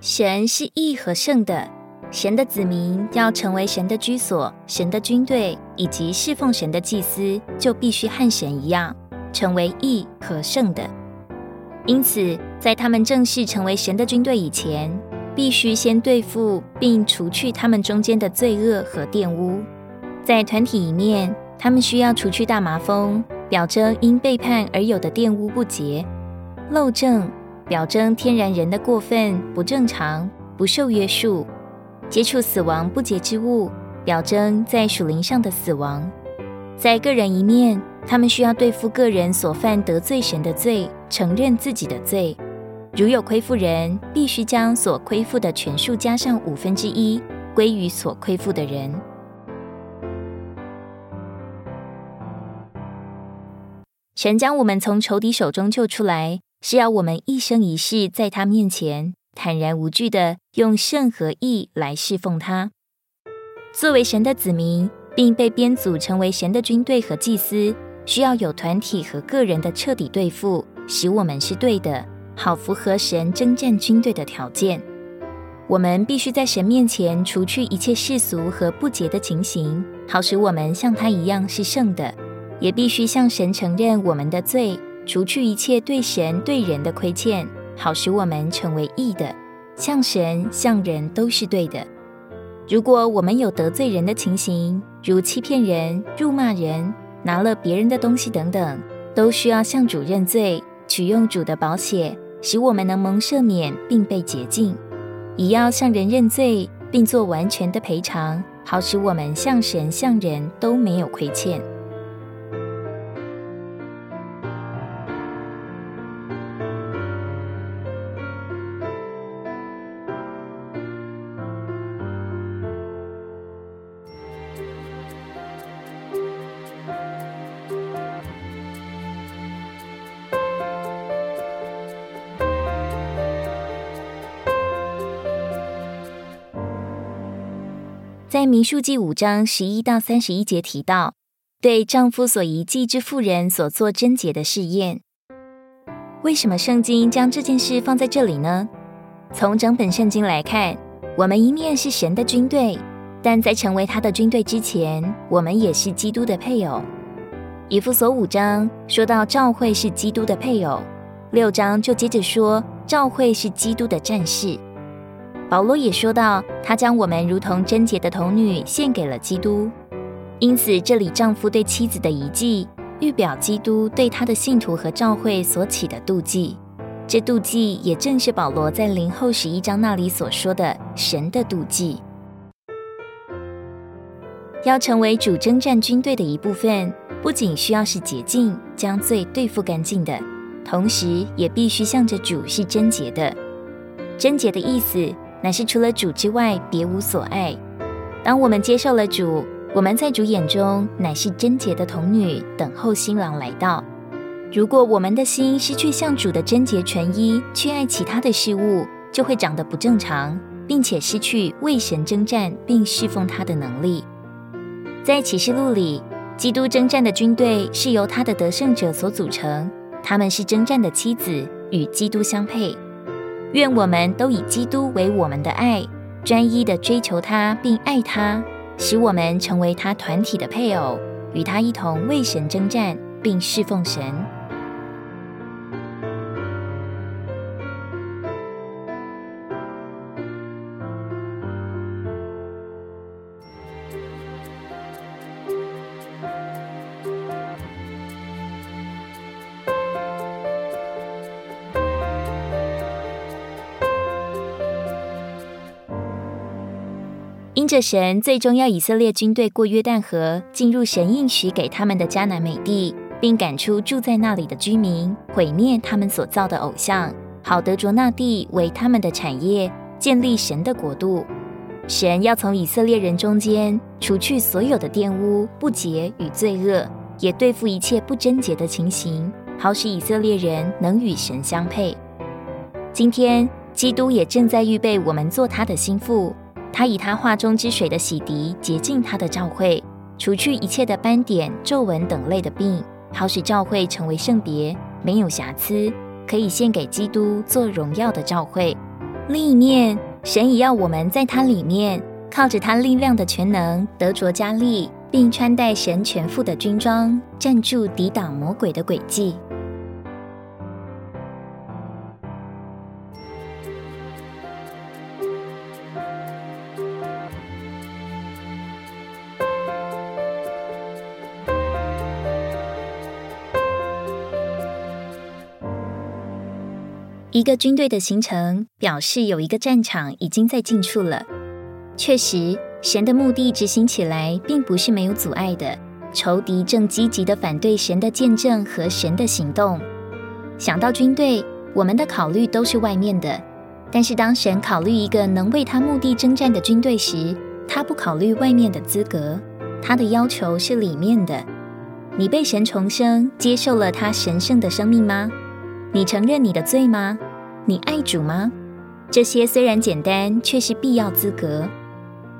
神是义和圣的，神的子民要成为神的居所、神的军队以及侍奉神的祭司，就必须和神一样，成为义和圣的。因此，在他们正式成为神的军队以前，必须先对付并除去他们中间的罪恶和玷污。在团体里面，他们需要除去大麻风，表征因背叛而有的玷污不洁、漏正。表征天然人的过分、不正常、不受约束，接触死亡不洁之物，表征在属灵上的死亡。在个人一面，他们需要对付个人所犯得罪神的罪，承认自己的罪。如有亏负人，必须将所亏负的全数加上五分之一，归于所亏负的人。神将我们从仇敌手中救出来。是要我们一生一世在他面前坦然无惧的用圣和义来侍奉他。作为神的子民，并被编组成为神的军队和祭司，需要有团体和个人的彻底对付，使我们是对的，好符合神征战军队的条件。我们必须在神面前除去一切世俗和不洁的情形，好使我们像他一样是圣的。也必须向神承认我们的罪。除去一切对神对人的亏欠，好使我们成为义的，向神向人都是对的。如果我们有得罪人的情形，如欺骗人、辱骂人、拿了别人的东西等等，都需要向主认罪，取用主的宝血，使我们能蒙赦免并被洁净。也要向人认罪，并做完全的赔偿，好使我们向神向人都没有亏欠。在民数记五章十一到三十一节提到，对丈夫所遗弃之妇人所做贞洁的试验。为什么圣经将这件事放在这里呢？从整本圣经来看，我们一面是神的军队，但在成为他的军队之前，我们也是基督的配偶。以弗所五章说到召会是基督的配偶，六章就接着说召会是基督的战士。保罗也说到，他将我们如同贞洁的童女献给了基督。因此，这里丈夫对妻子的遗迹，预表基督对他的信徒和教会所起的妒忌。这妒忌也正是保罗在灵后十一章那里所说的神的妒忌。要成为主征战军队的一部分，不仅需要是洁净，将罪对付干净的，同时也必须向着主是贞洁的。贞洁的意思。乃是除了主之外，别无所爱。当我们接受了主，我们在主眼中乃是贞洁的童女，等候新郎来到。如果我们的心失去向主的贞洁纯一，去爱其他的事物，就会长得不正常，并且失去为神征战并侍奉他的能力。在启示录里，基督征战的军队是由他的得胜者所组成，他们是征战的妻子，与基督相配。愿我们都以基督为我们的爱，专一的追求他并爱他，使我们成为他团体的配偶，与他一同为神征战并侍奉神。着神最终要以色列军队过约旦河，进入神应许给他们的迦南美地，并赶出住在那里的居民，毁灭他们所造的偶像，好得着那地为他们的产业，建立神的国度。神要从以色列人中间除去所有的玷污、不洁与罪恶，也对付一切不贞洁的情形，好使以色列人能与神相配。今天，基督也正在预备我们做他的心腹。他以他画中之水的洗涤洁净他的教会，除去一切的斑点、皱纹等类的病，好使教会成为圣别，没有瑕疵，可以献给基督做荣耀的教会。另一面，神也要我们在他里面，靠着他力量的全能，得着加力，并穿戴神全副的军装，站住抵挡魔鬼的诡计。一个军队的形成，表示有一个战场已经在近处了。确实，神的目的执行起来并不是没有阻碍的。仇敌正积极的反对神的见证和神的行动。想到军队，我们的考虑都是外面的。但是当神考虑一个能为他目的征战的军队时，他不考虑外面的资格，他的要求是里面的。你被神重生，接受了他神圣的生命吗？你承认你的罪吗？你爱主吗？这些虽然简单，却是必要资格。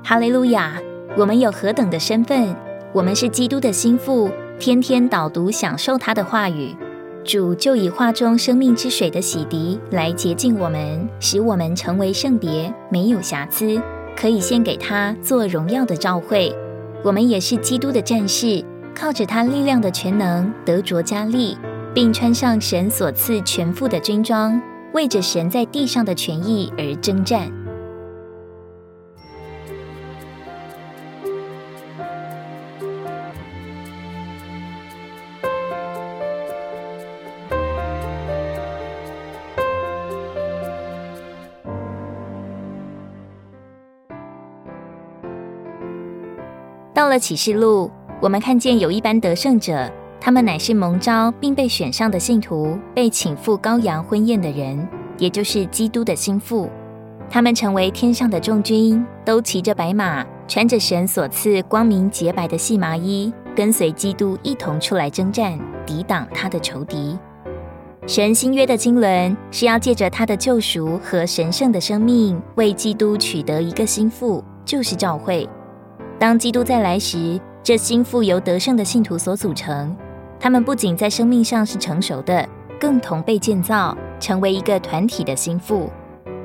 哈利路亚！我们有何等的身份？我们是基督的心腹，天天导读、享受他的话语。主就以画中生命之水的洗涤来洁净我们，使我们成为圣别，没有瑕疵，可以献给他做荣耀的召会。我们也是基督的战士，靠着他力量的全能，得着加力。并穿上神所赐全副的军装，为着神在地上的权益而征战。到了启示录，我们看见有一班得胜者。他们乃是蒙召并被选上的信徒，被请赴羔羊婚宴的人，也就是基督的心腹。他们成为天上的众军，都骑着白马，穿着神所赐光明洁白的细麻衣，跟随基督一同出来征战，抵挡他的仇敌。神新约的经纶是要借着他的救赎和神圣的生命，为基督取得一个心腹，就是教会。当基督再来时，这心腹由得胜的信徒所组成。他们不仅在生命上是成熟的，更同被建造成为一个团体的心腹。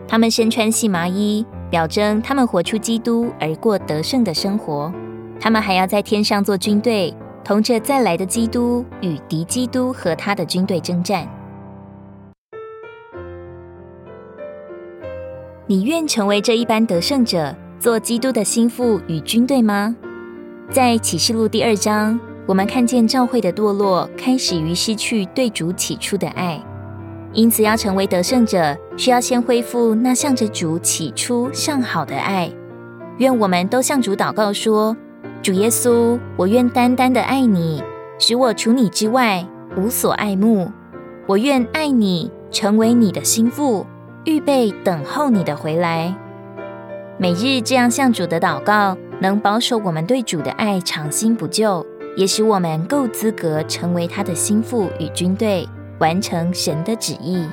他们身穿细麻衣，表征他们活出基督而过得胜的生活。他们还要在天上做军队，同着再来的基督与敌基督和他的军队征战。你愿成为这一般得胜者，做基督的心腹与军队吗？在启示录第二章。我们看见教会的堕落开始于失去对主起初的爱，因此要成为得胜者，需要先恢复那向着主起初上好的爱。愿我们都向主祷告说：“主耶稣，我愿单单的爱你，使我除你之外无所爱慕。我愿爱你，成为你的心腹，预备等候你的回来。每日这样向主的祷告，能保守我们对主的爱长新不旧。”也使我们够资格成为他的心腹与军队，完成神的旨意。